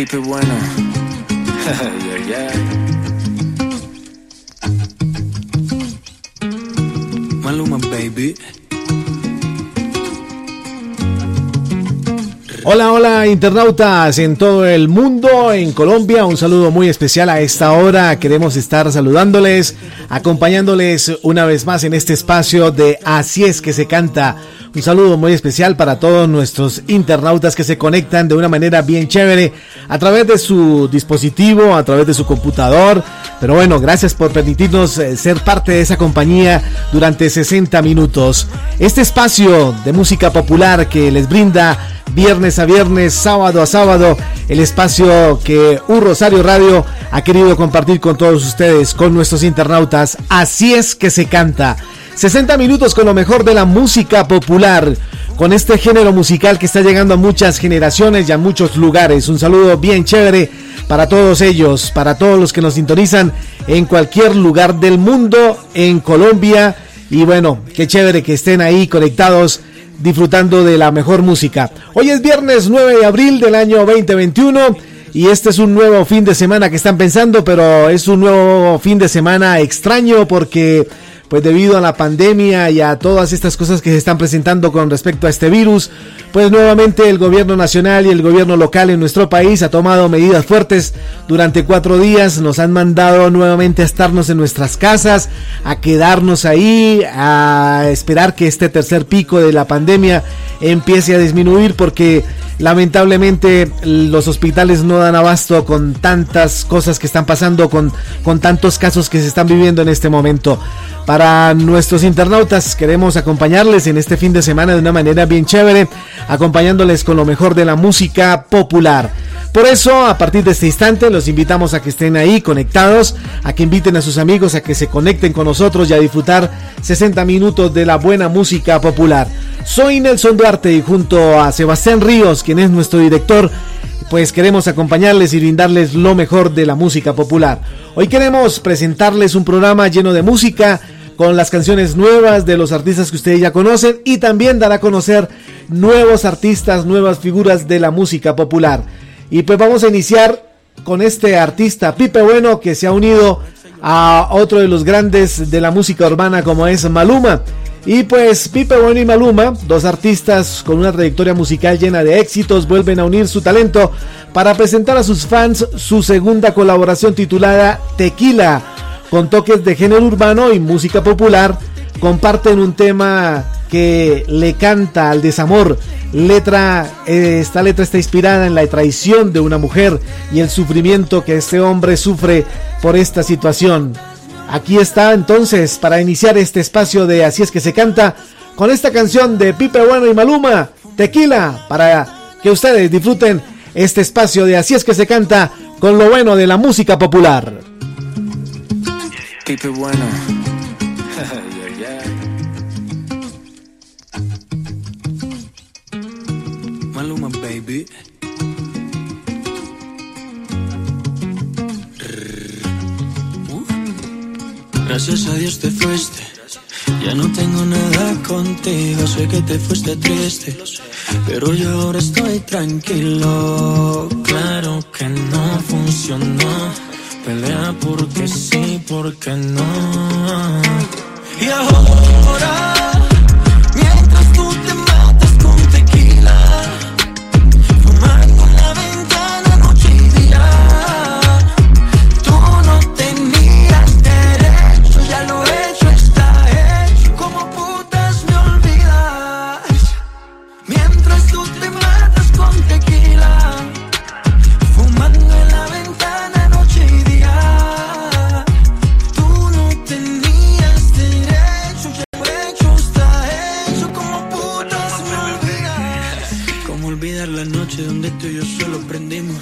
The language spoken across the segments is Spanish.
Pipe bueno. yeah, yeah. Maluma, baby. Hola, hola internautas en todo el mundo, en Colombia, un saludo muy especial a esta hora. Queremos estar saludándoles, acompañándoles una vez más en este espacio de Así es que se canta. Un saludo muy especial para todos nuestros internautas que se conectan de una manera bien chévere a través de su dispositivo, a través de su computador. Pero bueno, gracias por permitirnos eh, ser parte de esa compañía durante 60 minutos. Este espacio de música popular que les brinda viernes a viernes, sábado a sábado, el espacio que Un Rosario Radio ha querido compartir con todos ustedes, con nuestros internautas. Así es que se canta. 60 minutos con lo mejor de la música popular, con este género musical que está llegando a muchas generaciones y a muchos lugares. Un saludo bien chévere para todos ellos, para todos los que nos sintonizan en cualquier lugar del mundo, en Colombia. Y bueno, qué chévere que estén ahí conectados disfrutando de la mejor música. Hoy es viernes 9 de abril del año 2021 y este es un nuevo fin de semana que están pensando, pero es un nuevo fin de semana extraño porque pues debido a la pandemia y a todas estas cosas que se están presentando con respecto a este virus, pues nuevamente el gobierno nacional y el gobierno local en nuestro país ha tomado medidas fuertes durante cuatro días, nos han mandado nuevamente a estarnos en nuestras casas, a quedarnos ahí, a esperar que este tercer pico de la pandemia empiece a disminuir porque lamentablemente los hospitales no dan abasto con tantas cosas que están pasando, con, con tantos casos que se están viviendo en este momento. Para nuestros internautas queremos acompañarles en este fin de semana de una manera bien chévere, acompañándoles con lo mejor de la música popular. Por eso, a partir de este instante, los invitamos a que estén ahí conectados, a que inviten a sus amigos a que se conecten con nosotros y a disfrutar 60 minutos de la buena música popular. Soy Nelson Duarte y junto a Sebastián Ríos, quien es nuestro director, pues queremos acompañarles y brindarles lo mejor de la música popular. Hoy queremos presentarles un programa lleno de música, con las canciones nuevas de los artistas que ustedes ya conocen y también dar a conocer nuevos artistas, nuevas figuras de la música popular. Y pues vamos a iniciar con este artista Pipe Bueno que se ha unido a otro de los grandes de la música urbana como es Maluma. Y pues Pipe Bueno y Maluma, dos artistas con una trayectoria musical llena de éxitos, vuelven a unir su talento para presentar a sus fans su segunda colaboración titulada Tequila con toques de género urbano y música popular, comparten un tema que le canta al desamor. Letra, eh, esta letra está inspirada en la traición de una mujer y el sufrimiento que este hombre sufre por esta situación. Aquí está entonces para iniciar este espacio de Así es que se canta con esta canción de Pipe Bueno y Maluma, Tequila, para que ustedes disfruten este espacio de Así es que se canta con lo bueno de la música popular. Pipe bueno. Maluma, baby. Gracias a Dios te fuiste. Ya no tengo nada contigo, sé que te fuiste triste, pero yo ahora estoy tranquilo. Claro que no funcionó, pelea porque sí, porque no. Y ahora, tú y yo solo prendimos.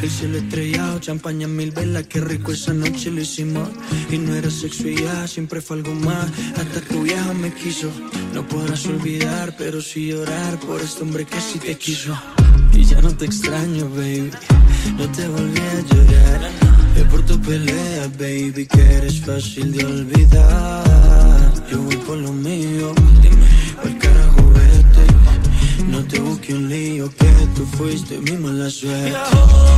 El cielo estrellado, champaña mil velas, qué rico esa noche lo hicimos. Y no era sexo y ya, siempre fue algo más. Hasta tu vieja me quiso. No podrás olvidar, pero sí llorar por este hombre que sí te quiso. Y ya no te extraño, baby. No te volví a llorar. Es por tu pelea, baby, que eres fácil de olvidar. Yo voy por lo mío. Porque te busque un lío, que tú fuiste mi mala suerte. A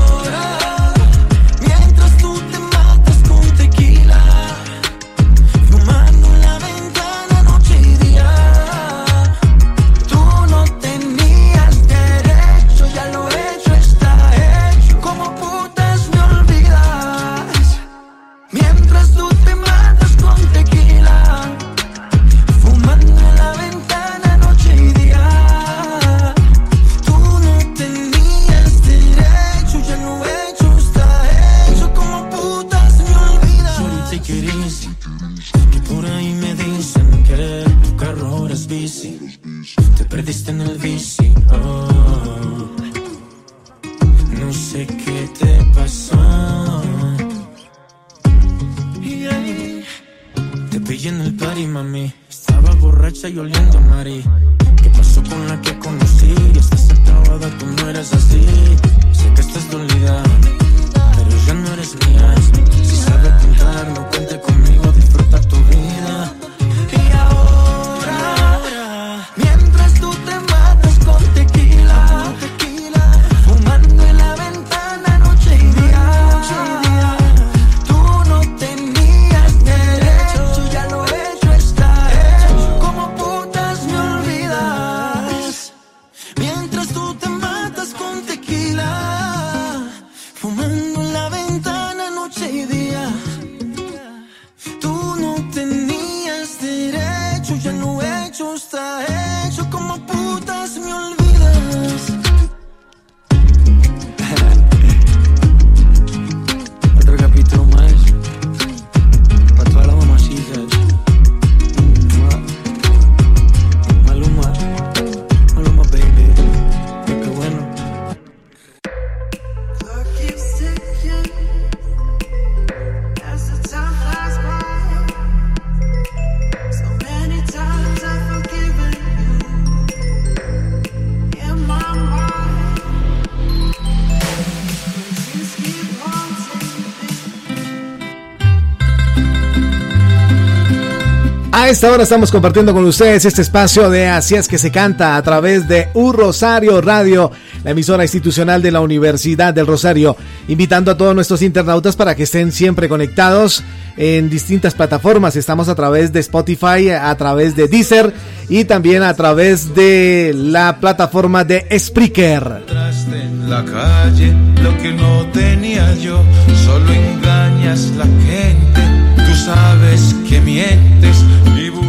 esta hora estamos compartiendo con ustedes este espacio de Así es que se canta a través de U Rosario Radio, la emisora institucional de la Universidad del Rosario, invitando a todos nuestros internautas para que estén siempre conectados en distintas plataformas. Estamos a través de Spotify, a través de Deezer y también a través de la plataforma de Spreaker.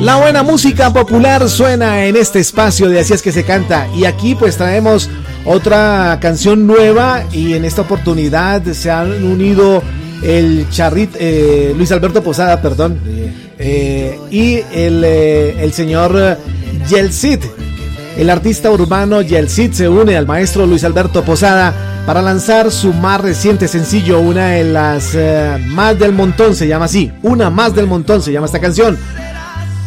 La buena música popular suena en este espacio de Así es que se canta y aquí pues traemos otra canción nueva y en esta oportunidad se han unido el charrit eh, Luis Alberto Posada, perdón, eh, y el, eh, el señor Yelcid. El artista urbano Yelcid se une al maestro Luis Alberto Posada para lanzar su más reciente sencillo, una de las más del montón, se llama así, una más del montón se llama esta canción.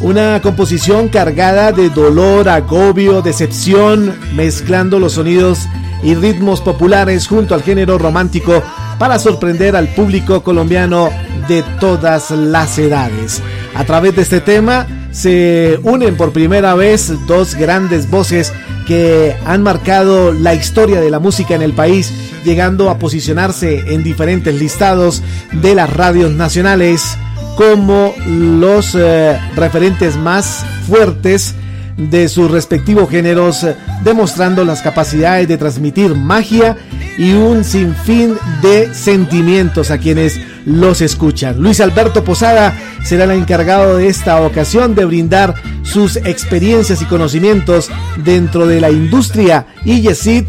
Una composición cargada de dolor, agobio, decepción, mezclando los sonidos y ritmos populares junto al género romántico para sorprender al público colombiano de todas las edades. A través de este tema se unen por primera vez dos grandes voces que han marcado la historia de la música en el país, llegando a posicionarse en diferentes listados de las radios nacionales como los eh, referentes más fuertes de sus respectivos géneros, demostrando las capacidades de transmitir magia y un sinfín de sentimientos a quienes los escuchan. Luis Alberto Posada será el encargado de esta ocasión de brindar sus experiencias y conocimientos dentro de la industria y Yesid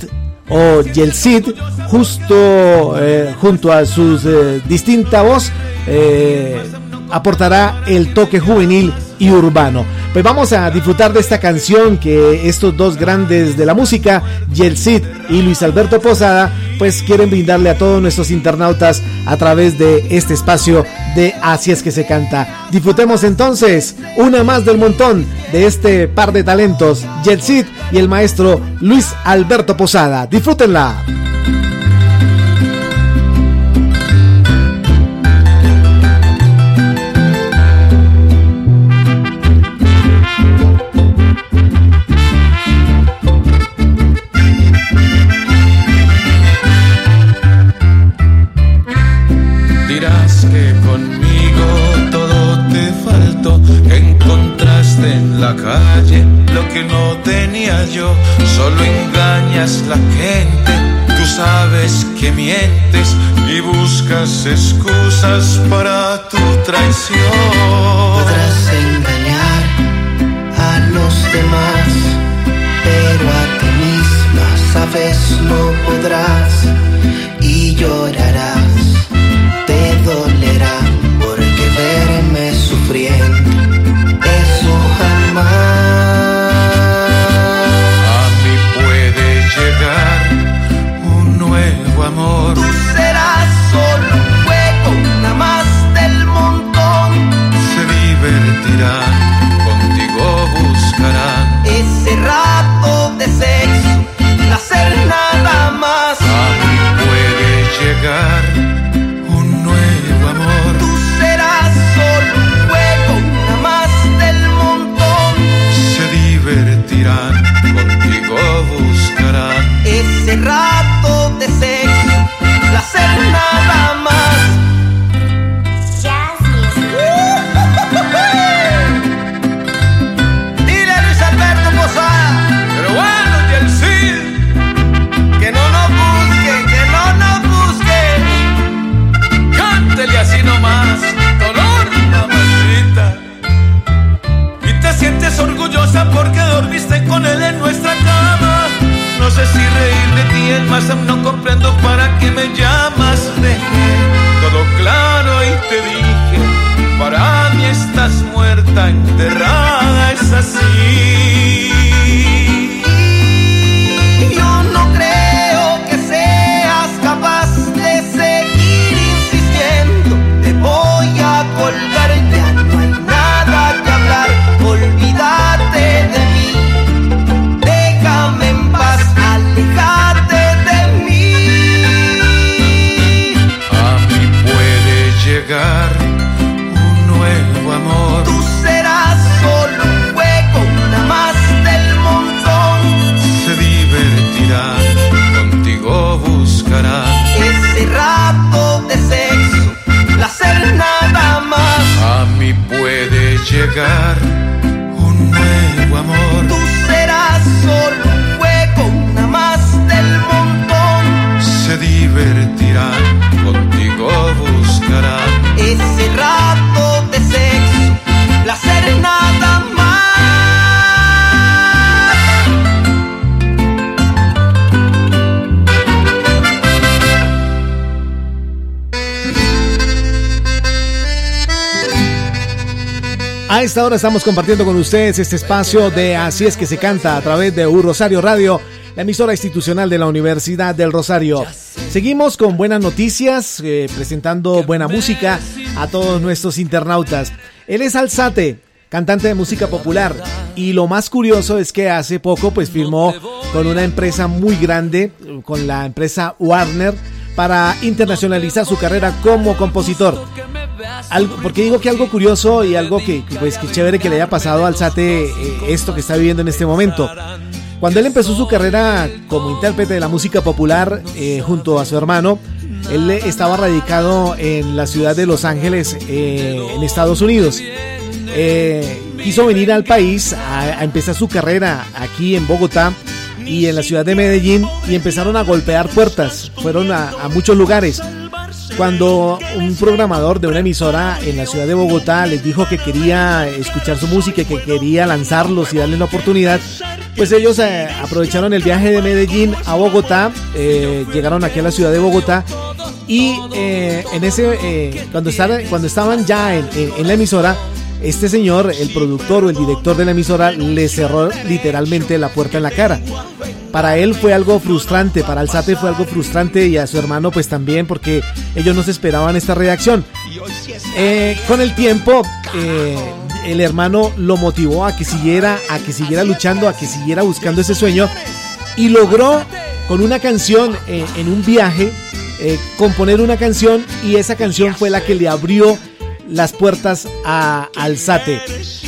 o Yelcid justo eh, junto a sus eh, distinta voz aportará el toque juvenil y urbano. Pues vamos a disfrutar de esta canción que estos dos grandes de la música, Cid y Luis Alberto Posada, pues quieren brindarle a todos nuestros internautas a través de este espacio de Así es que se canta. Disfrutemos entonces una más del montón de este par de talentos, Jet y el maestro Luis Alberto Posada. Disfrútenla. Calle lo que no tenía yo, solo engañas la gente, tú sabes que mientes y buscas excusas para tu traición. Podrás engañar a los demás, pero a ti misma sabes no podrás y llorarás, llegar más, no comprendo para qué me llamas. Dejé todo claro y te dije, para mí estás muerta, enterrada, es así. Esta hora estamos compartiendo con ustedes este espacio de Así es que se canta a través de U Rosario Radio, la emisora institucional de la Universidad del Rosario. Seguimos con buenas noticias, eh, presentando buena música a todos nuestros internautas. Él es Alzate, cantante de música popular, y lo más curioso es que hace poco pues firmó con una empresa muy grande, con la empresa Warner, para internacionalizar su carrera como compositor. Algo, porque digo que algo curioso y algo que, pues que chévere que le haya pasado al Sate eh, esto que está viviendo en este momento. Cuando él empezó su carrera como intérprete de la música popular eh, junto a su hermano, él estaba radicado en la ciudad de Los Ángeles, eh, en Estados Unidos. Eh, quiso venir al país a, empezar su carrera aquí en Bogotá y en la ciudad de Medellín y empezaron a golpear puertas. Fueron a, a muchos lugares cuando un programador de una emisora en la ciudad de Bogotá les dijo que quería escuchar su música, que quería lanzarlos y darles la oportunidad, pues ellos eh, aprovecharon el viaje de Medellín a Bogotá, eh, llegaron aquí a la ciudad de Bogotá y eh, en ese cuando estaban cuando estaban ya en, en, la emisora este señor, el productor o el director de la emisora, le cerró literalmente la puerta en la cara. Para él fue algo frustrante, para Alzate fue algo frustrante y a su hermano pues también porque ellos no se esperaban esta reacción. Eh, con el tiempo eh, el hermano lo motivó a que siguiera, a que siguiera luchando, a que siguiera buscando ese sueño y logró con una canción eh, en un viaje componer una canción y esa canción fue la que le abrió las puertas a Alzate.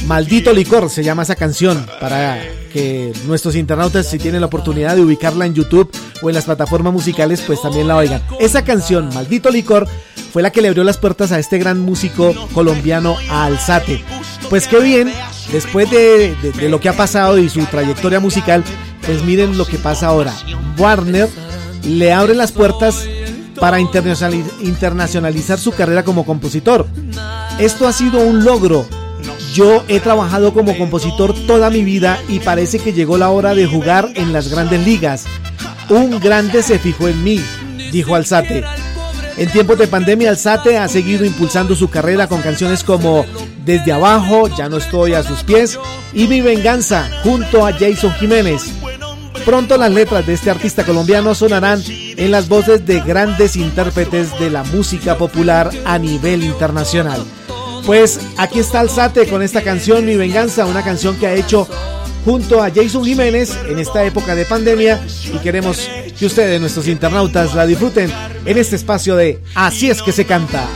Maldito licor se llama esa canción para que nuestros internautas si tienen la oportunidad de ubicarla en YouTube o en las plataformas musicales pues también la oigan. Esa canción, Maldito licor, fue la que le abrió las puertas a este gran músico colombiano Alzate. Pues qué bien, después de, de lo que ha pasado y su trayectoria musical, pues miren lo que pasa ahora. Warner le abre las puertas para internacionalizar su carrera como compositor. Esto ha sido un logro. Yo he trabajado como compositor toda mi vida y parece que llegó la hora de jugar en las grandes ligas. Un grande se fijó en mí, dijo Alzate. En tiempos de pandemia, Alzate ha seguido impulsando su carrera con canciones como Desde abajo, Ya no estoy a sus pies y Mi venganza junto a Jason Jiménez. Pronto las letras de este artista colombiano sonarán en las voces de grandes intérpretes de la música popular a nivel internacional. Pues aquí está Alzate con esta canción Mi Venganza, una canción que ha hecho junto a Jason Jiménez en esta época de pandemia y queremos que ustedes, nuestros internautas, la disfruten en este espacio de Así es que se canta.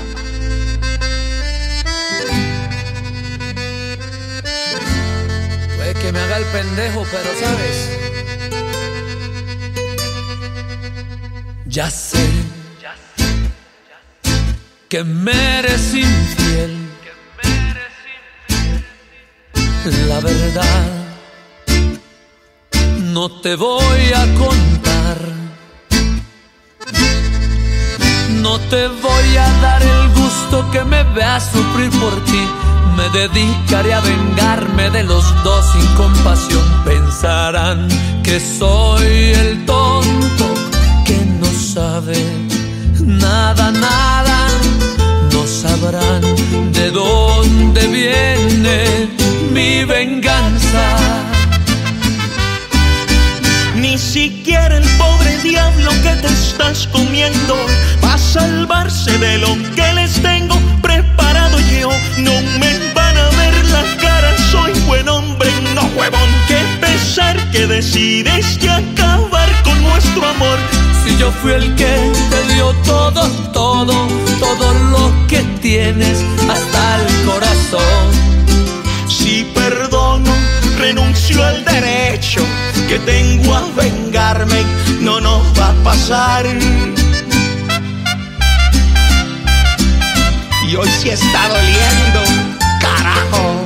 Puede que me haga el pendejo, pero sabes Ya sé que me eres infiel. La verdad, no te voy a contar. No te voy a dar el gusto que me veas sufrir por ti. Me dedicaré a vengarme de los dos sin compasión. Pensarán que soy el tonto nada, nada, no sabrán de dónde viene mi venganza. Ni siquiera el pobre diablo que te estás comiendo va a salvarse de lo que les tengo preparado yo. No me van a ver la cara, soy buen hombre, no huevón. Qué pesar que decides que acabar con nuestro amor si yo fui el que te dio todo, todo, todo lo que tienes hasta el corazón. Si perdono, renuncio al derecho que tengo a vengarme, no nos va a pasar. Y hoy sí está doliendo, carajo.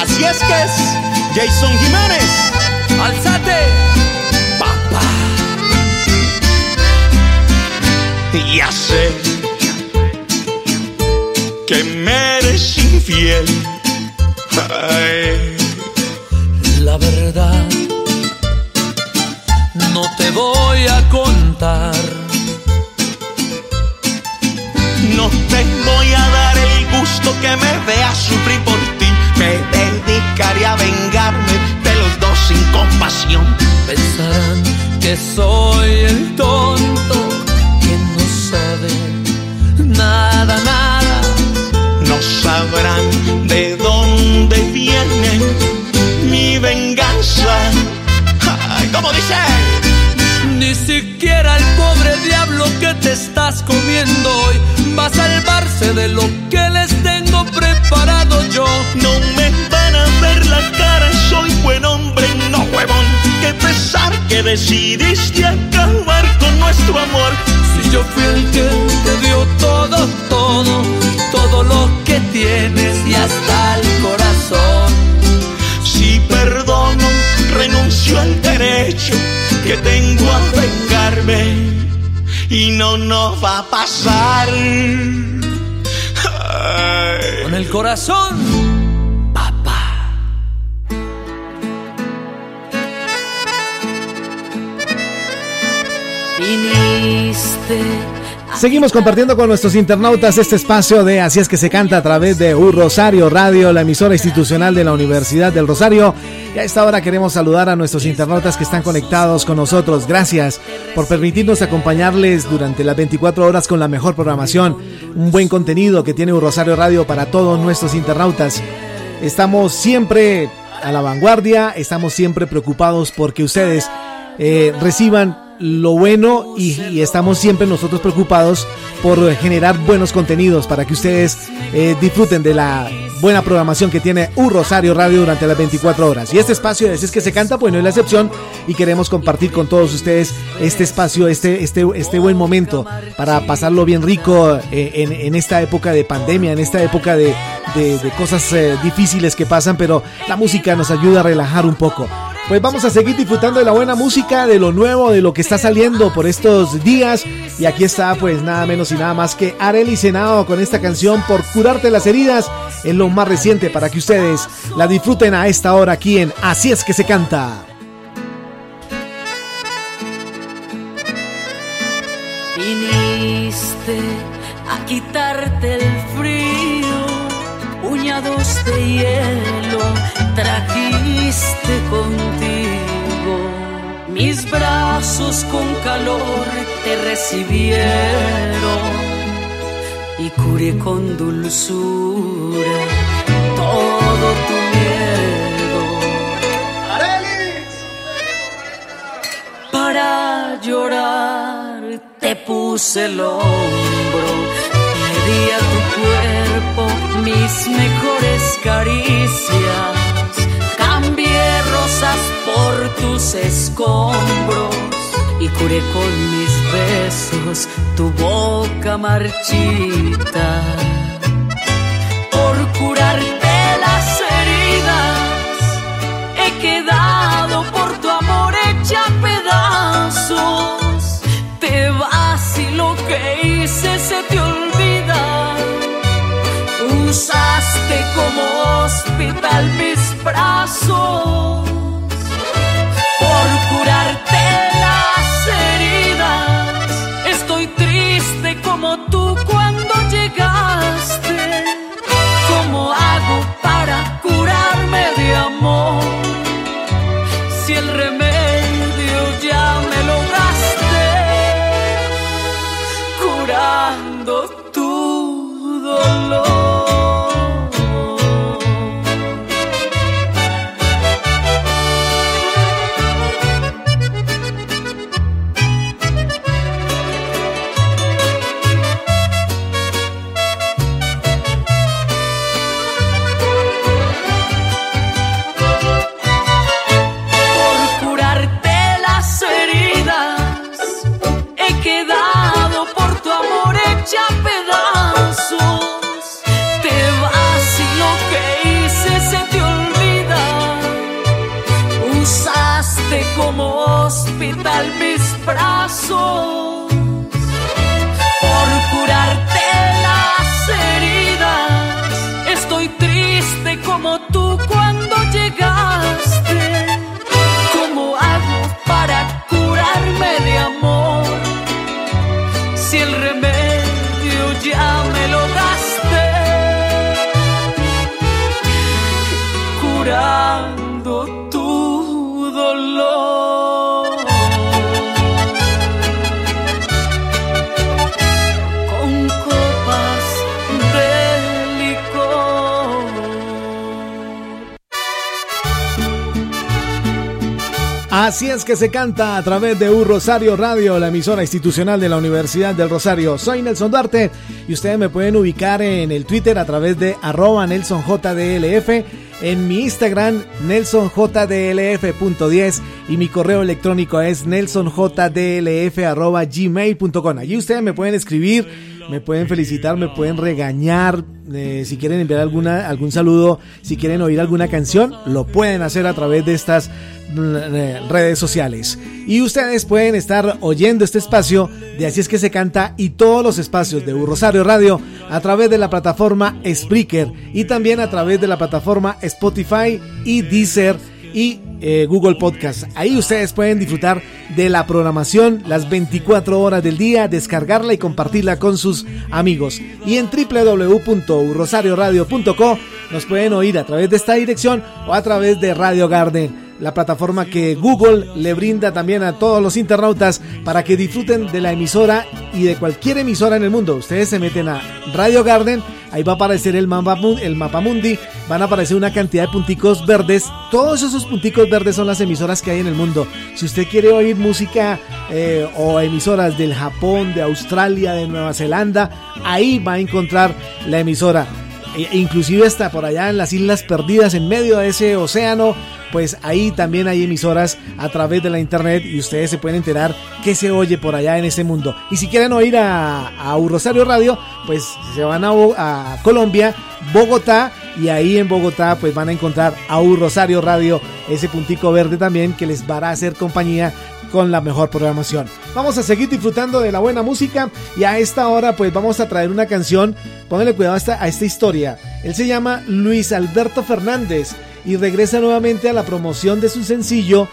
así es que es Jason Jiménez. ¡Alzate! Ya sé que me eres infiel. Seguimos compartiendo con nuestros internautas este espacio de Así es que se canta a través de U Rosario Radio, la emisora institucional de la Universidad del Rosario. Y a esta hora queremos saludar a nuestros internautas que están conectados con nosotros. Gracias por permitirnos acompañarles durante las 24 horas con la mejor programación, un buen contenido que tiene U Rosario Radio para todos nuestros internautas. Estamos siempre a la vanguardia, estamos siempre preocupados porque ustedes eh, reciban lo bueno y, estamos siempre nosotros preocupados por generar buenos contenidos para que ustedes eh, disfruten de la buena programación que tiene Un Rosario Radio durante las 24 horas. Y este espacio de es que se canta, pues no es la excepción y queremos compartir con todos ustedes este espacio, este, este, este buen momento para pasarlo bien rico eh, en, esta época de pandemia, en esta época de, cosas eh, difíciles que pasan, pero la música nos ayuda a relajar un poco pues vamos a seguir disfrutando de la buena música, de lo nuevo, de lo que está saliendo por estos días. Y aquí está, pues nada menos y nada más que Arely Senado con esta canción por curarte las heridas. en lo más reciente para que ustedes la disfruten a esta hora aquí en Así es que se canta. Viniste a quitarte el frío, puñados de hielo trajiste contigo. Mis brazos con calor te recibieron y curé con dulzura todo tu miedo. Para llorar te puse el hombro, le di a tu cuerpo mis mejores caricias por tus escombros y curé con mis besos tu boca marchita. Por curarte las heridas, he quedado por tu amor hecha pedazos. Te vas y lo que hice se te. Usaste como hospital mis brazos que se canta a través de Un Rosario Radio, la emisora institucional de la Universidad del Rosario. Soy Nelson Duarte y ustedes me pueden ubicar en el Twitter a través de arroba NelsonJDLF, en mi Instagram nelsonjdlf.10 y mi correo electrónico es nelsonjdlf.gmail.com. Allí ustedes me pueden escribir, me pueden felicitar, me pueden regañar, eh, si quieren enviar alguna, algún saludo, si quieren oír alguna canción, lo pueden hacer a través de estas eh, redes sociales. Y ustedes pueden estar oyendo este espacio de Así es que se canta y todos los espacios de Rosario Radio a través de la plataforma Spreaker y también a través de la plataforma Spotify y Deezer y eh, Google Podcast. Ahí ustedes pueden disfrutar de la programación las 24 horas del día, descargarla y compartirla con sus amigos. Y en www.rosarioradio.co nos pueden oír a través de esta dirección o a través de Radio Garden la plataforma que Google le brinda también a todos los internautas para que disfruten de la emisora y de cualquier emisora en el mundo. Ustedes se meten a Radio Garden, ahí va a aparecer el mapa, el mapa mundi, van a aparecer una cantidad de punticos verdes. Todos esos punticos verdes son las emisoras que hay en el mundo. Si usted quiere oír música eh, o emisoras del Japón, de Australia, de Nueva Zelanda, ahí va a encontrar la emisora. E inclusive hasta por allá en las islas perdidas en medio de ese océano pues ahí también hay emisoras a través de la internet y ustedes se pueden enterar qué se oye por allá en ese mundo. Y si quieren oír a, a Rosario Radio, pues se van a, Colombia, Bogotá, y ahí en Bogotá pues van a encontrar a Rosario Radio, ese puntico verde también que les va a hacer compañía con la mejor programación. Vamos a seguir disfrutando de la buena música y a esta hora pues vamos a traer una canción, pónganle cuidado a a esta historia. Él se llama Luis Alberto Fernández y regresa nuevamente a la promoción de su sencillo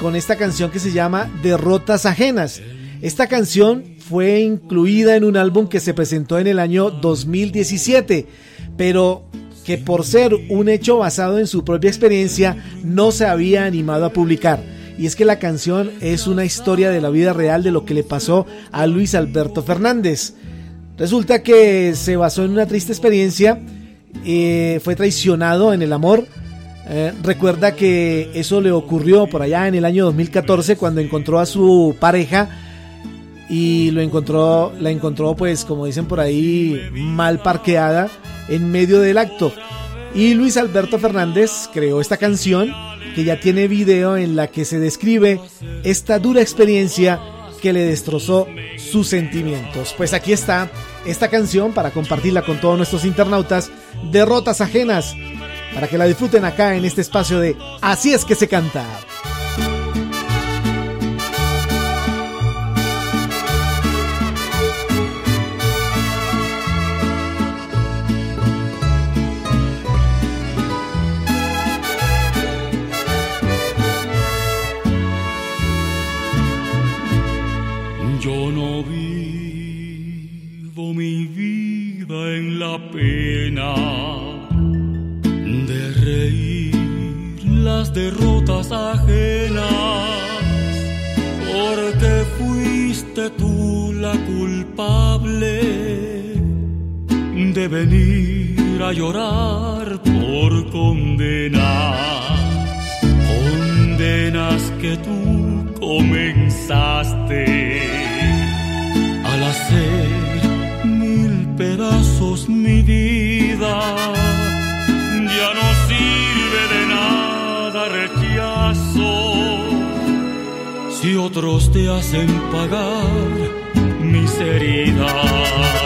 con esta canción que se llama Derrotas Ajenas. Esta canción fue incluida en un álbum que se presentó en el año 2017, pero que por ser un hecho basado en su propia experiencia no se había animado a publicar. Y es que la canción es una historia de la vida real de lo que le pasó a Luis Alberto Fernández. Resulta que se basó en una triste experiencia, eh, fue traicionado en el amor, eh, recuerda que eso le ocurrió por allá en el año 2014 cuando encontró a su pareja y lo encontró, la encontró pues como dicen por ahí mal parqueada en medio del acto. Y Luis Alberto Fernández creó esta canción que ya tiene video en la que se describe esta dura experiencia que le destrozó sus sentimientos. Pues aquí está esta canción para compartirla con todos nuestros internautas. Derrotas ajenas para que la disfruten acá en este espacio de Así es que se canta. Derrotas ajenas, porque fuiste tú la culpable de venir a llorar por condenas, condenas que tú comenzaste al hacer mil pedazos mi vida, ya no nada rechazo si otros te hacen pagar mis heridas.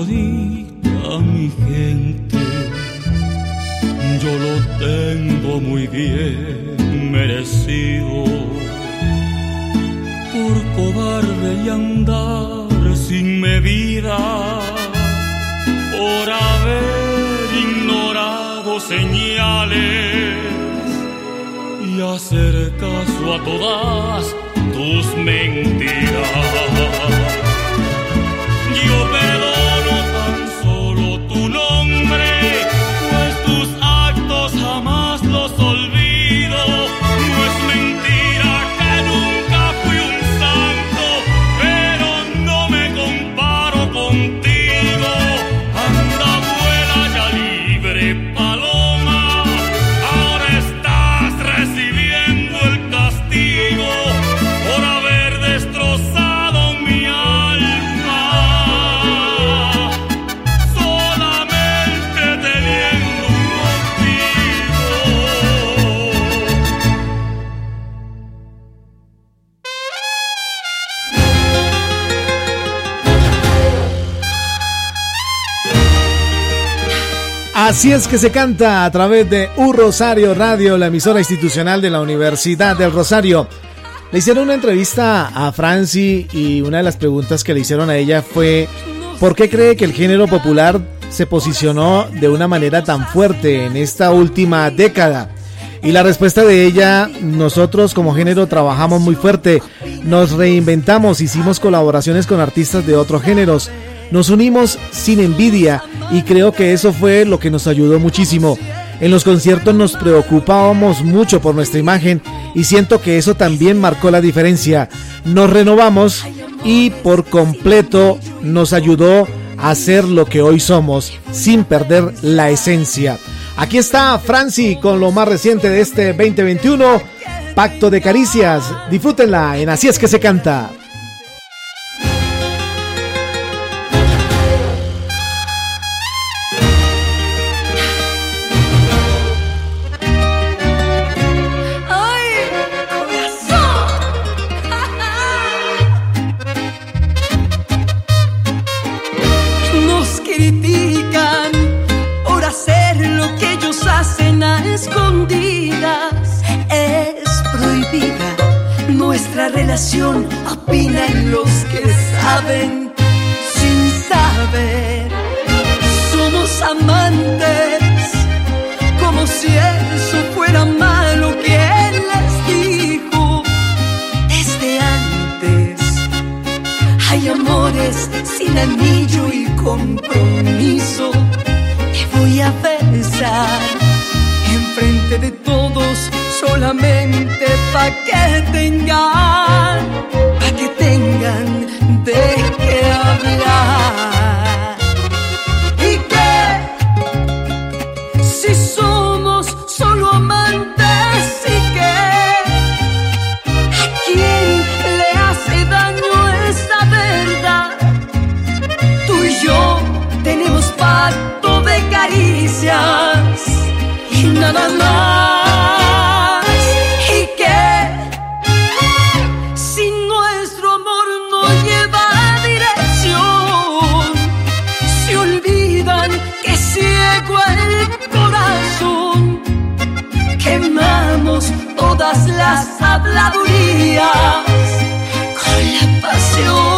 todita mi gente. Yo lo tengo muy bien merecido por cobarde y andar sin medida, por haber ignorado señales y hacer caso a todas tus mentiras. Así es que se canta a través de U Rosario Radio, la emisora institucional de la Universidad del Rosario. Le hicieron una entrevista a Franci y una de las preguntas que le hicieron a ella fue ¿por qué cree que el género popular se posicionó de una manera tan fuerte en esta última década? Y la respuesta de ella, nosotros como género trabajamos muy fuerte, nos reinventamos, hicimos colaboraciones con artistas de otros géneros, nos unimos sin envidia y creo que eso fue lo que nos ayudó muchísimo. En los conciertos nos preocupábamos mucho por nuestra imagen y siento que eso también marcó la diferencia. Nos renovamos y por completo nos ayudó a ser lo que hoy somos sin perder la esencia. Aquí está Franci con lo más reciente de este 2021, Pacto de Caricias. Disfrútenla en Así es que se canta. Opinan los que saben sin saber. Somos amantes, como si eso fuera malo. ¿Quién les dijo? Desde antes hay amores sin anillo y compromiso. Te voy a besar enfrente de todos solamente pa' que tengan, pa' que tengan de qué hablar. Y que si somos solo amantes y que a quién le hace daño esta verdad, tú y yo tenemos pacto de caricias y nada más. Habladurías con la pasión.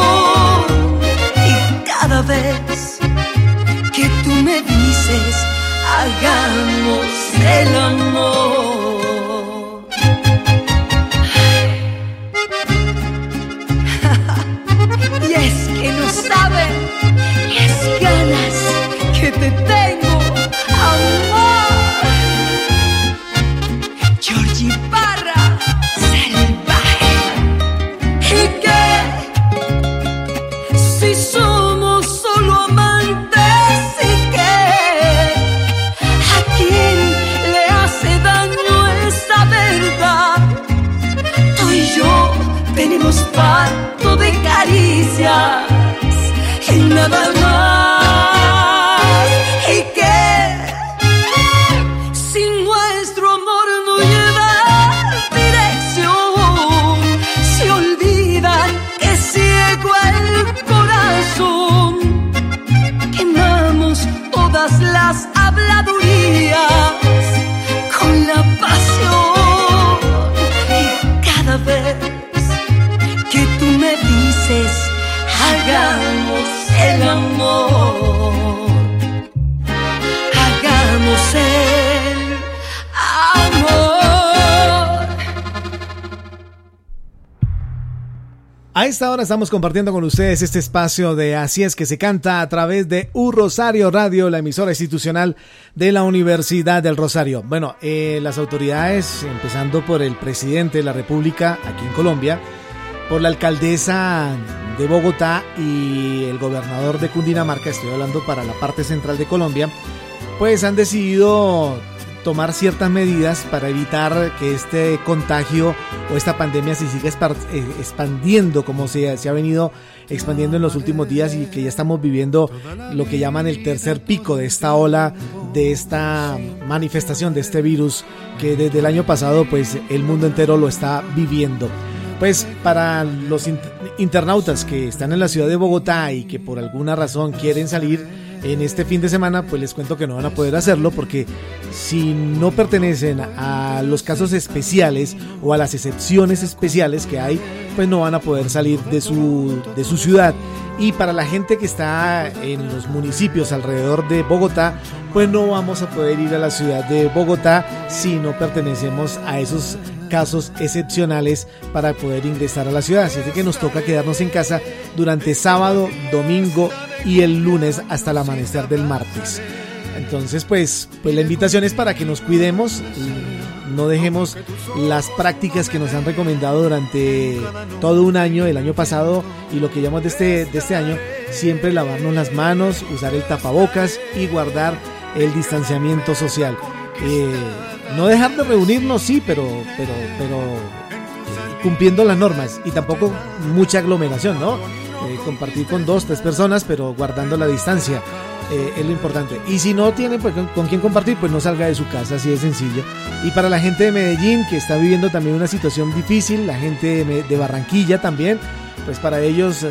A esta hora estamos compartiendo con ustedes este espacio de Así es que se canta a través de U Rosario Radio, la emisora institucional de la Universidad del Rosario. Bueno, eh, las autoridades, empezando por el presidente de la República aquí en Colombia, por la alcaldesa de Bogotá y el gobernador de Cundinamarca, estoy hablando para la parte central de Colombia, pues han decidido tomar ciertas medidas para evitar que este contagio o esta pandemia se siga eh, expandiendo como se, se ha venido expandiendo en los últimos días y que ya estamos viviendo lo que llaman el tercer pico de esta ola, de esta manifestación de este virus que desde el año pasado pues el mundo entero lo está viviendo. Pues para los internautas que están en la ciudad de Bogotá y que por alguna razón quieren salir, en este fin de semana, pues les cuento que no van a poder hacerlo porque si no pertenecen a los casos especiales o a las excepciones especiales que hay, pues no van a poder salir de su, de su ciudad. Y para la gente que está en los municipios alrededor de Bogotá, pues no vamos a poder ir a la ciudad de Bogotá si no pertenecemos a esos casos excepcionales para poder ingresar a la ciudad. Así que nos toca quedarnos en casa durante sábado, domingo y el lunes hasta el amanecer del martes. Entonces, pues, pues la invitación es para que nos cuidemos, y no dejemos las prácticas que nos han recomendado durante todo un año, el año pasado y lo que llamamos de este, de este año, siempre lavarnos las manos, usar el tapabocas y guardar el distanciamiento social. Eh, no dejar de reunirnos, sí, pero, pero, pero cumpliendo las normas y tampoco mucha aglomeración, ¿no? Eh, compartir con dos, tres personas, pero guardando la distancia. Eh, es lo importante. Y si no tiene pues, con, quién compartir, pues no salga de su casa, así de sencillo. Y para la gente de Medellín, que está viviendo también una situación difícil, la gente de, Barranquilla también, pues para ellos eh,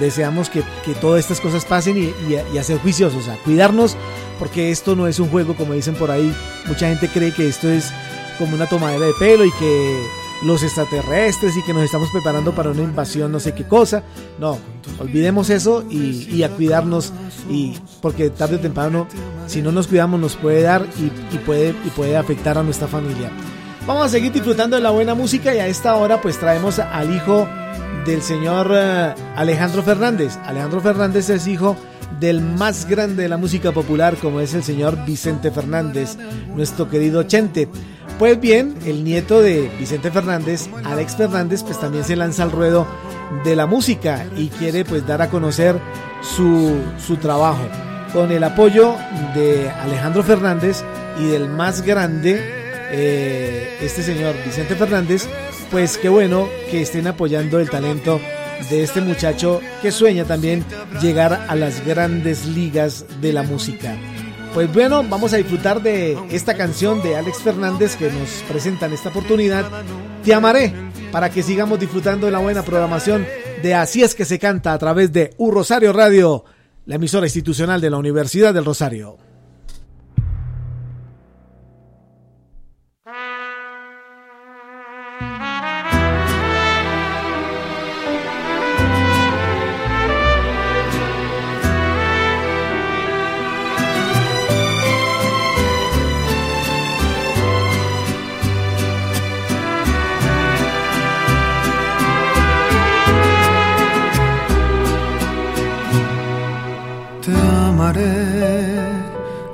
deseamos que, todas estas cosas pasen y, y, hacer juiciosos, a cuidarnos, porque esto no es un juego, como dicen por ahí. Mucha gente cree que esto es como una tomadera de pelo y que los extraterrestres y que nos estamos preparando para una invasión, no sé qué cosa. No, olvidemos eso y, a cuidarnos y porque tarde o temprano, si no nos cuidamos, nos puede dar y, puede, y puede afectar a nuestra familia. Vamos a seguir disfrutando de la buena música y a esta hora pues traemos al hijo del señor eh, Alejandro Fernández. Alejandro Fernández es hijo del más grande de la música popular como es el señor Vicente Fernández, nuestro querido Chente. Pues bien, el nieto de Vicente Fernández, Alex Fernández, pues también se lanza al ruedo de la música y quiere pues dar a conocer su, su trabajo. Con el apoyo de Alejandro Fernández y del más grande, eh, este señor Vicente Fernández, pues qué bueno que estén apoyando el talento de este muchacho que sueña también llegar a las grandes ligas de la música. Pues bueno, vamos a disfrutar de esta canción de Alex Fernández que nos presenta en esta oportunidad. Te amaré para que sigamos disfrutando de la buena programación de Así es que se canta a través de U Rosario Radio, la emisora institucional de la Universidad del Rosario.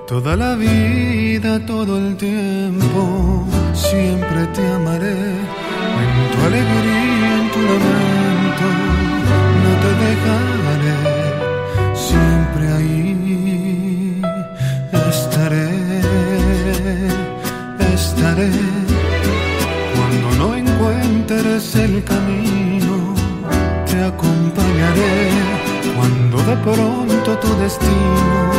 Toda la vida, todo el tiempo, siempre te amaré. En tu alegría, en tu lamento, no te dejaré. Siempre ahí estaré, estaré. Cuando no encuentres el camino, te acompañaré. De pronto tu destino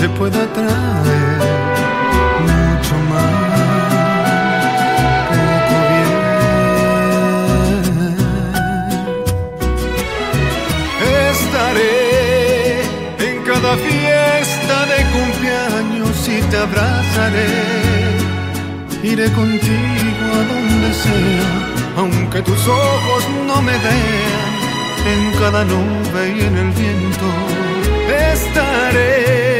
te pueda traer mucho más. Poco bien. Estaré en cada fiesta de cumpleaños y te abrazaré. Iré contigo a donde sea, aunque tus ojos no me vean. En cada nube y en el viento. Estaré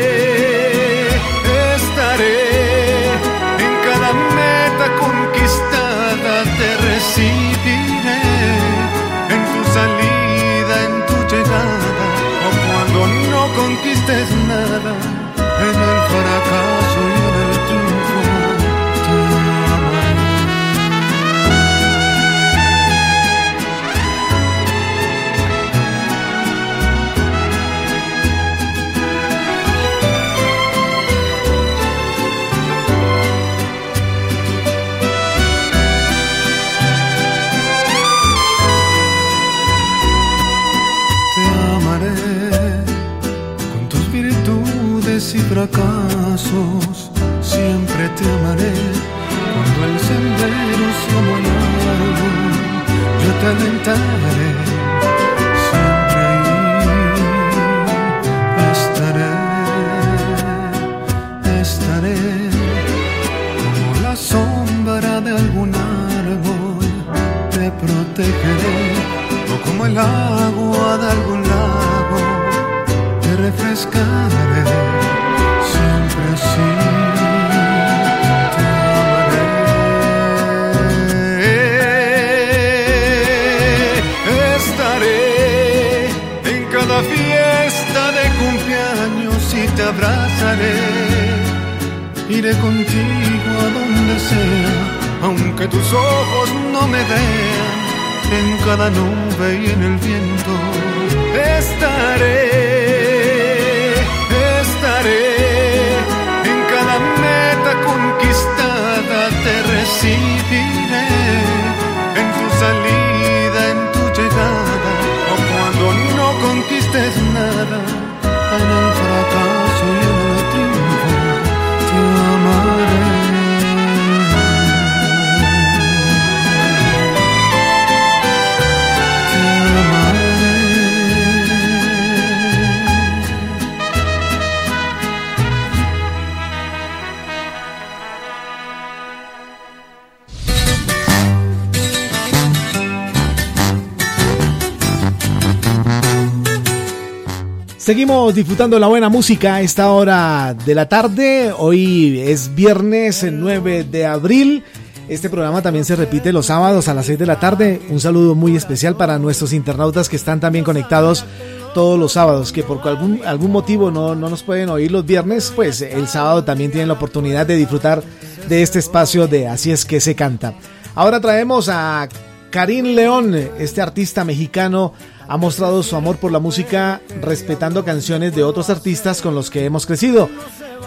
Seguimos disfrutando la buena música a esta hora de la tarde. Hoy es viernes 9 de abril. Este programa también se repite los sábados a las 6 de la tarde. Un saludo muy especial para nuestros internautas que están también conectados todos los sábados, que por algún, algún motivo no, no nos pueden oír los viernes, pues el sábado también tienen la oportunidad de disfrutar de este espacio de Así es que se canta. Ahora traemos a Karim León, este artista mexicano ha mostrado su amor por la música respetando canciones de otros artistas con los que hemos crecido,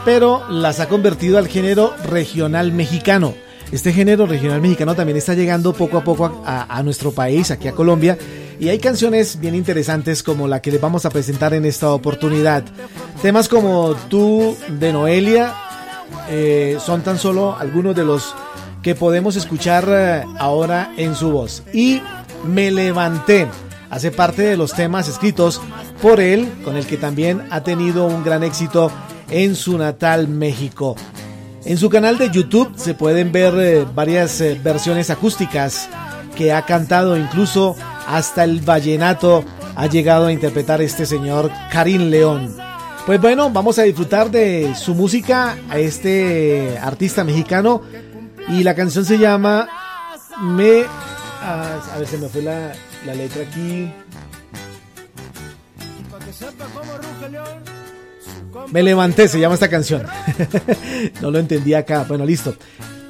pero las ha convertido al género regional mexicano. Este género regional mexicano también está llegando poco a poco a, nuestro país, aquí a Colombia, y hay canciones bien interesantes como la que les vamos a presentar en esta oportunidad. Temas como Tú de Noelia eh, son tan solo algunos de los que podemos escuchar eh, ahora en su voz. Y Me Levanté hace parte de los temas escritos por él, con el que también ha tenido un gran éxito en su natal México. En su canal de YouTube se pueden ver eh, varias eh, versiones acústicas que ha cantado, incluso hasta el vallenato ha llegado a interpretar este señor Karim León. Pues bueno, vamos a disfrutar de su música a este artista mexicano y la canción se llama Me... Ah, a ver, se me fue la, la letra aquí. Me levanté, se llama esta canción. no lo entendí acá. Bueno, listo.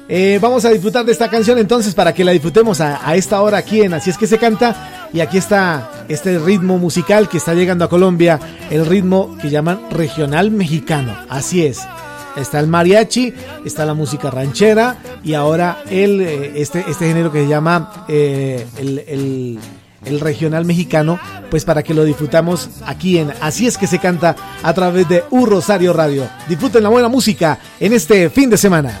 Eh, vamos a disfrutar de esta canción entonces para que la disfrutemos a, esta hora aquí en Así es que se canta. Y aquí está este ritmo musical que está llegando a Colombia, el ritmo que llaman regional mexicano. Así es. Está el mariachi, está la música ranchera y ahora el, eh, este, este género que se llama eh, el el regional mexicano, pues para que lo disfrutamos aquí en Así es que se canta a través de Un Rosario Radio. Disfruten la buena música en este fin de semana.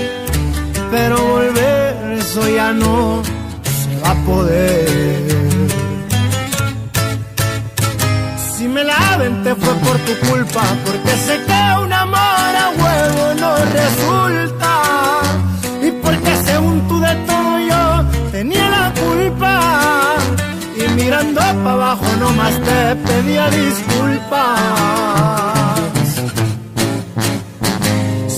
pero volver eso ya no se va a poder. Si me la te fue por tu culpa, porque sé que un amor a huevo no resulta. Y porque según tú de todo yo tenía la culpa. Y mirando para abajo nomás te pedía disculpas.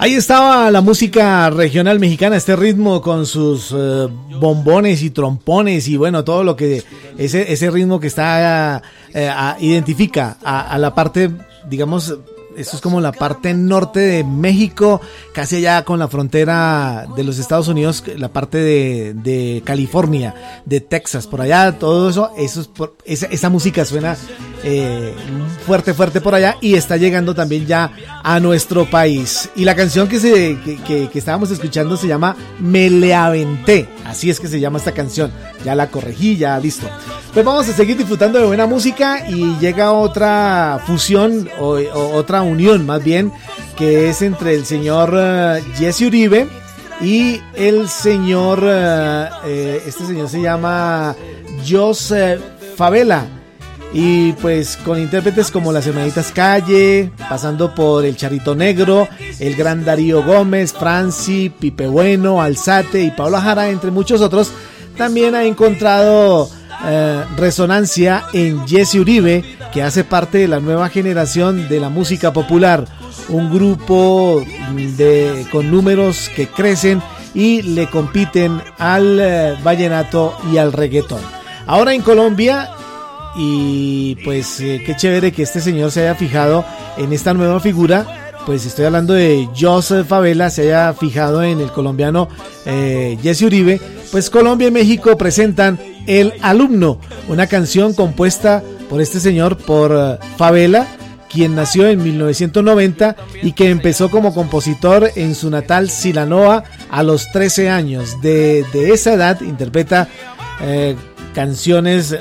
Ahí estaba la música regional mexicana, este ritmo con sus eh, bombones y trompones y bueno, todo lo que ese, ese ritmo que está eh, identifica a, la parte, digamos, esto es como la parte norte de México, casi allá con la frontera de los Estados Unidos, la parte de, California, de Texas, por allá, todo eso, eso es esa, música suena eh, fuerte, fuerte por allá y está llegando también ya a nuestro país. Y la canción que, se, que, que estábamos escuchando se llama Me le aventé, así es que se llama esta canción, ya la corregí, ya listo. Pues vamos a seguir disfrutando de buena música y llega otra fusión o, otra unión más bien que es entre el señor eh, Jesse Uribe y el señor, eh, este señor se llama Joseph Favela. Y pues con intérpretes como las hermanitas Calle, pasando por el Charito Negro, el gran Darío Gómez, Franci, Pipe Bueno, Alzate y Pablo Jara, entre muchos otros, también ha encontrado eh, resonancia en Jesse Uribe, que hace parte de la nueva generación de la música popular, un grupo de, con números que crecen y le compiten al eh, vallenato y al reggaetón. Ahora en Colombia, y pues eh, qué chévere que este señor se haya fijado en esta nueva figura, pues estoy hablando de Joseph Favela, se haya fijado en el colombiano Jesse Uribe, pues Colombia y México presentan el alumno, una canción compuesta por este señor, por eh, Favela, quien nació en 1990 y que empezó como compositor en su natal Silanoa a los 13 años. De, esa edad interpreta eh, canciones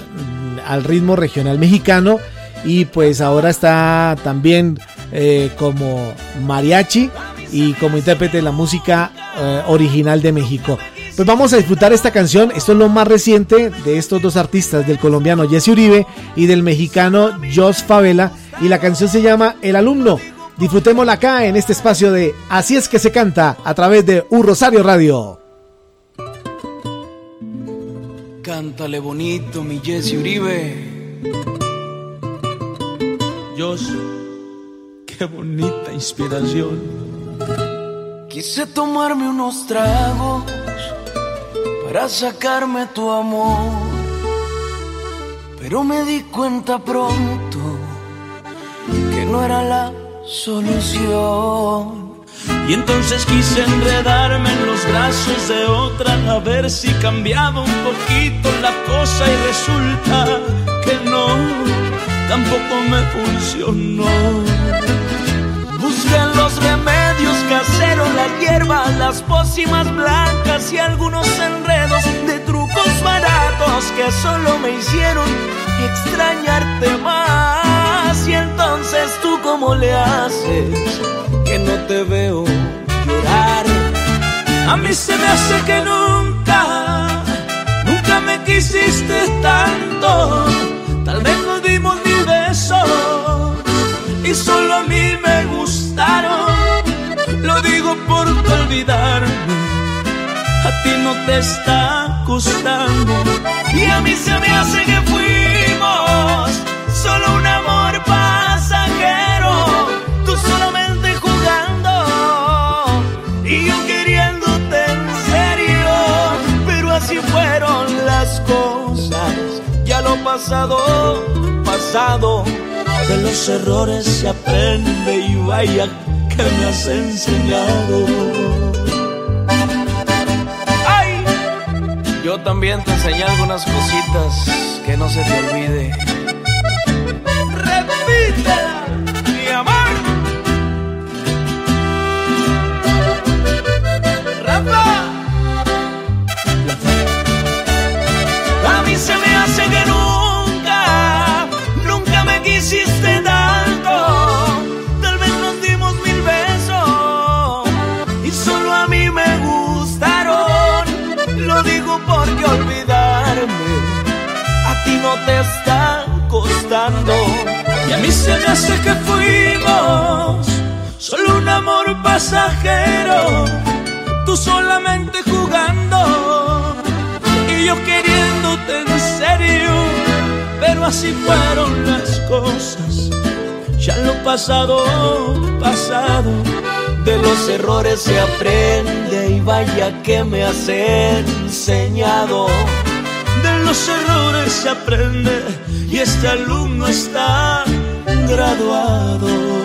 al ritmo regional mexicano y pues ahora está también eh, como mariachi y como intérprete de la música original de México. Pues vamos a disfrutar esta canción. Esto es lo más reciente de estos dos artistas, del colombiano Jesse Uribe y del mexicano Jos Favela. Y la canción se llama El alumno. Disfrutémosla acá en este espacio de Así es que se canta a través de Un Rosario Radio. Cántale bonito, mi Jesse Uribe. Jos, qué bonita inspiración. Quise tomarme unos tragos para sacarme tu amor. Pero me di cuenta pronto que no era la solución. Y entonces quise enredarme en los brazos de otra a ver si cambiaba un poquito la cosa y resulta que no, tampoco me funcionó. Busqué los remedios caseros, las hierbas, las pócimas blancas y algunos enredos de trucos baratos que solo me hicieron extrañarte más. Y entonces tú cómo le haces que no te veo llorar. A mí se me hace que nunca, nunca me quisiste tanto. Tal vez nos dimos mi beso y solo a mí me gustaron. Lo digo por olvidarme a ti no te está costando. Y a mí se me hace que fuimos pasado, pasado, de los errores se aprende y vaya que me has enseñado. Yo también te enseñé algunas cositas que no se te olvide. Repítela, te está costando. Y a mí se me hace que fuimos solo un amor pasajero, tú solamente jugando y yo queriéndote en serio. Pero así fueron las cosas, ya lo pasado, pasado. De los errores se aprende y vaya que me has enseñado. De los errores se aprende y este alumno está graduado.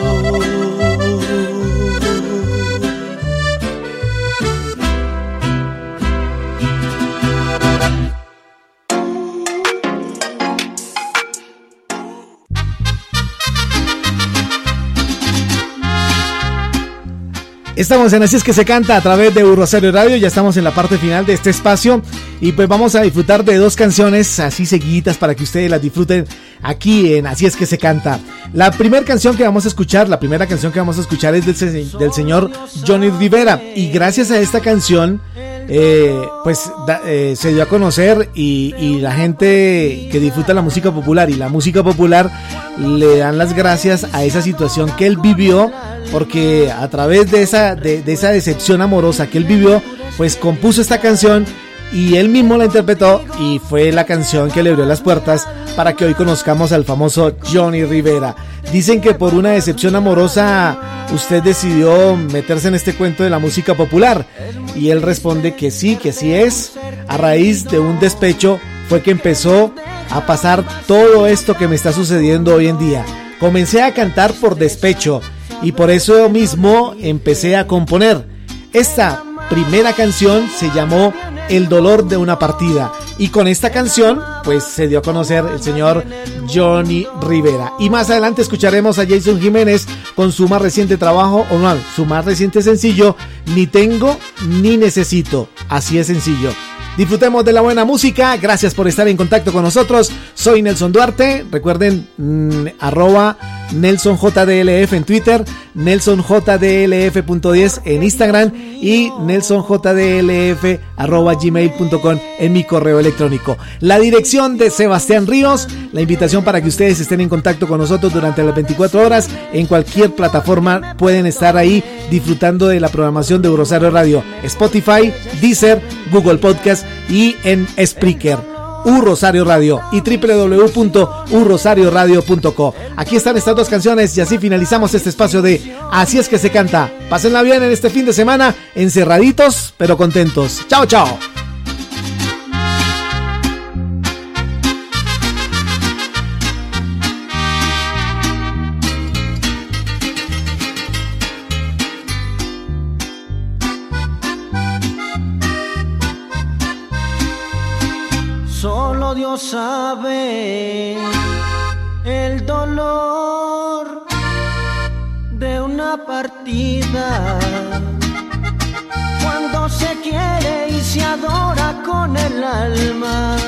Estamos en Así es que se canta a través de Rosario Radio, ya estamos en la parte final de este espacio y pues vamos a disfrutar de dos canciones así seguiditas para que ustedes las disfruten aquí en Así es que se canta. La primera canción que vamos a escuchar, la primera canción que vamos a escuchar es del, del señor Johnny Rivera y gracias a esta canción eh, pues eh, se dio a conocer y, la gente que disfruta la música popular y la música popular le dan las gracias a esa situación que él vivió porque a través de esa, de esa decepción amorosa que él vivió pues compuso esta canción y él mismo la interpretó y fue la canción que le abrió las puertas para que hoy conozcamos al famoso Johnny Rivera. Dicen que por una decepción amorosa usted decidió meterse en este cuento de la música popular y él responde que sí, que sí es. A raíz de un despecho fue que empezó a pasar todo esto que me está sucediendo hoy en día. Comencé a cantar por despecho y por eso mismo empecé a componer. Esta primera canción se llamó El dolor de una partida y con esta canción pues se dio a conocer el señor Johnny Rivera y más adelante escucharemos a Jason Jiménez con su más reciente trabajo o no, su más reciente sencillo Ni tengo ni necesito, así es sencillo. Disfrutemos de la buena música. Gracias por estar en contacto con nosotros. Soy Nelson Duarte. Recuerden, mmm, arroba NelsonJDLF en Twitter, NelsonJDLF.10 en Instagram y NelsonJDLF arroba gmail.com en mi correo electrónico. La dirección de Sebastián Ríos, la invitación para que ustedes estén en contacto con nosotros durante las 24 horas en cualquier plataforma pueden estar ahí disfrutando de la programación de Rosario Radio, Spotify, Deezer, Google Podcast y en Spreaker. U Rosario Radio y www.urrosarioradio.co. Aquí están estas dos canciones y así finalizamos este espacio de Así es que se canta. Pásenla bien en este fin de semana, encerraditos pero contentos. Chao, chao. Dios sabe el dolor de una partida. Cuando se quiere y se adora con el alma,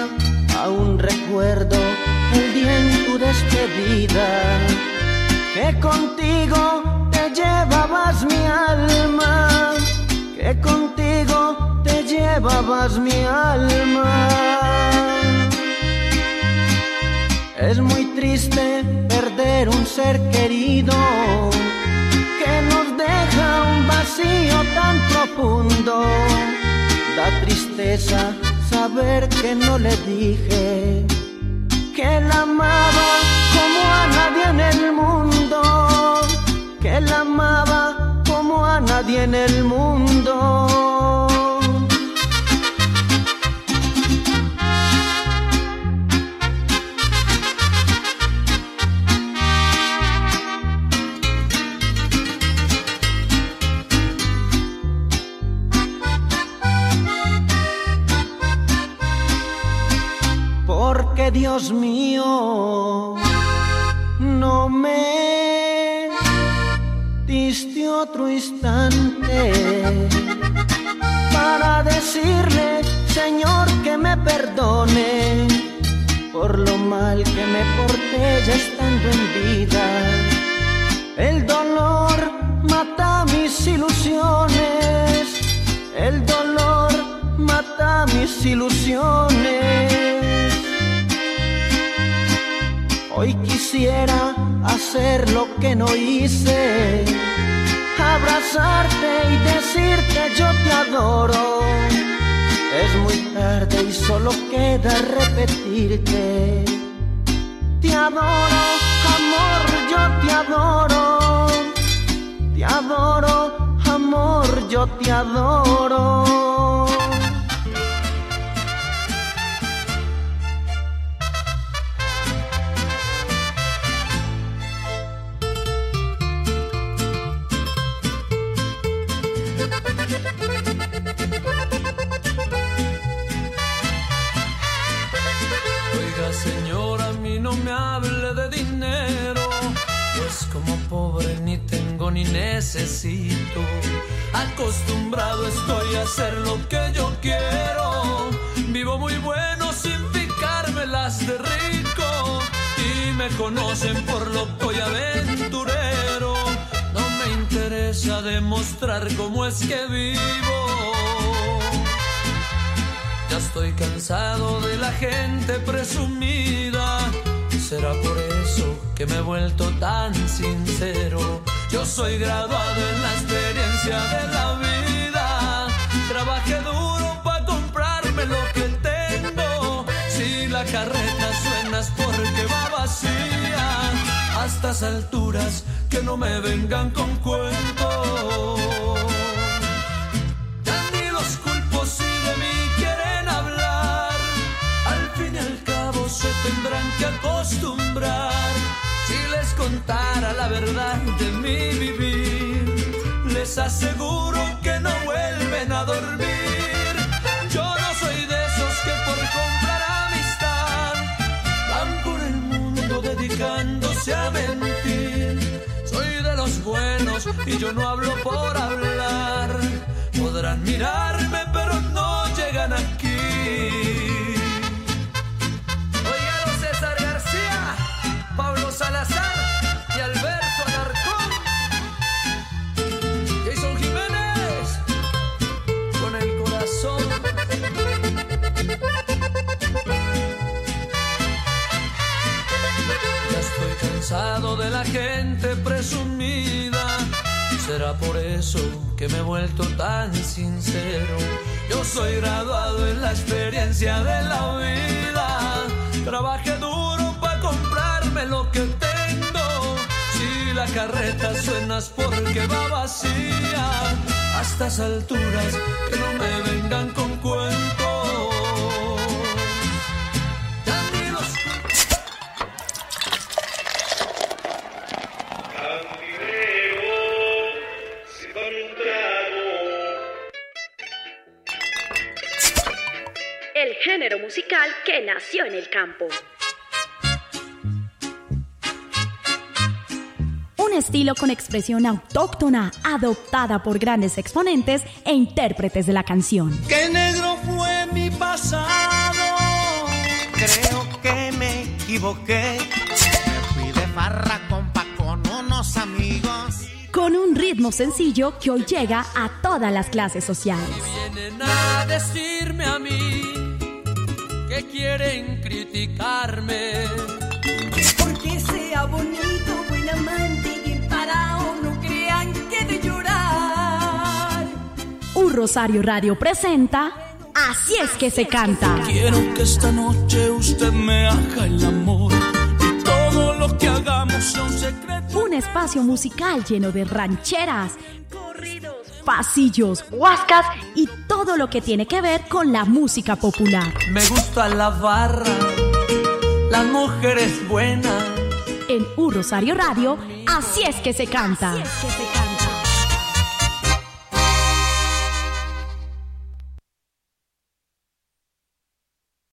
aún recuerdo el día en tu despedida, que contigo te llevabas mi alma, que contigo te llevabas mi alma. Es muy triste perder un ser querido que nos deja un vacío tan profundo. da tristeza saber que no le dije que la amaba como a nadie en el mundo, que la amaba como a nadie en el mundo. Dios mío, no me diste otro instante para decirle, Señor, que me perdone por lo mal que me porté ya estando en vida. El dolor mata mis ilusiones, el dolor mata mis ilusiones. Hoy quisiera hacer lo que no hice, abrazarte y decirte yo te adoro. Es muy tarde y solo queda repetirte. Te adoro, amor, yo te adoro. Te adoro, amor, yo te adoro. Necesito. Acostumbrado estoy a hacer lo que yo quiero. Vivo muy bueno sin picarme las de rico. Y me conocen por loco y aventurero. No me interesa demostrar cómo es que vivo. Ya estoy cansado de la gente presumida será por eso que me he vuelto tan sincero. Yo soy graduado en la experiencia de la vida. Trabajé duro para comprarme lo que tengo. Si la carreta suena es porque va vacía. A estas alturas que no me vengan con cuentos. tendrán que acostumbrar. Contara la verdad de mi vivir, les aseguro que no vuelven a dormir. Yo no soy de esos que por comprar amistad van por el mundo dedicándose a mentir. Soy de los buenos y yo no hablo por hablar. Podrán mirarme, pero no llegan aquí. Salazar cansado de la gente presumida. Será por eso que me he vuelto tan sincero. Yo soy graduado en la experiencia de la vida. Trabajé duro para comprarme lo que tengo. Si la carreta suenas porque va vacía, a estas alturas que no me vengan con que nació en el campo. Un estilo con expresión autóctona, adoptada por grandes exponentes e intérpretes de la canción. ¡Qué negro fue mi pasado! Creo que me equivoqué. Me fui de farra compa con unos amigos. Con un ritmo sencillo que hoy llega a todas las clases sociales. Vienen a decirme a mí quieren criticarme. Porque sea bonito, buen amante y parado, no crean que de llorar. Un Rosario Radio presenta Así es que se canta. Quiero que esta noche usted me haga el amor y todo lo que hagamos sea un secreto. Un espacio musical lleno de rancheras, corridos, pasillos, huascas y todo lo que tiene que ver con la música popular. Me gusta la barra, las mujeres buenas. En Un Rosario Radio, así es que se canta. Así es que se canta.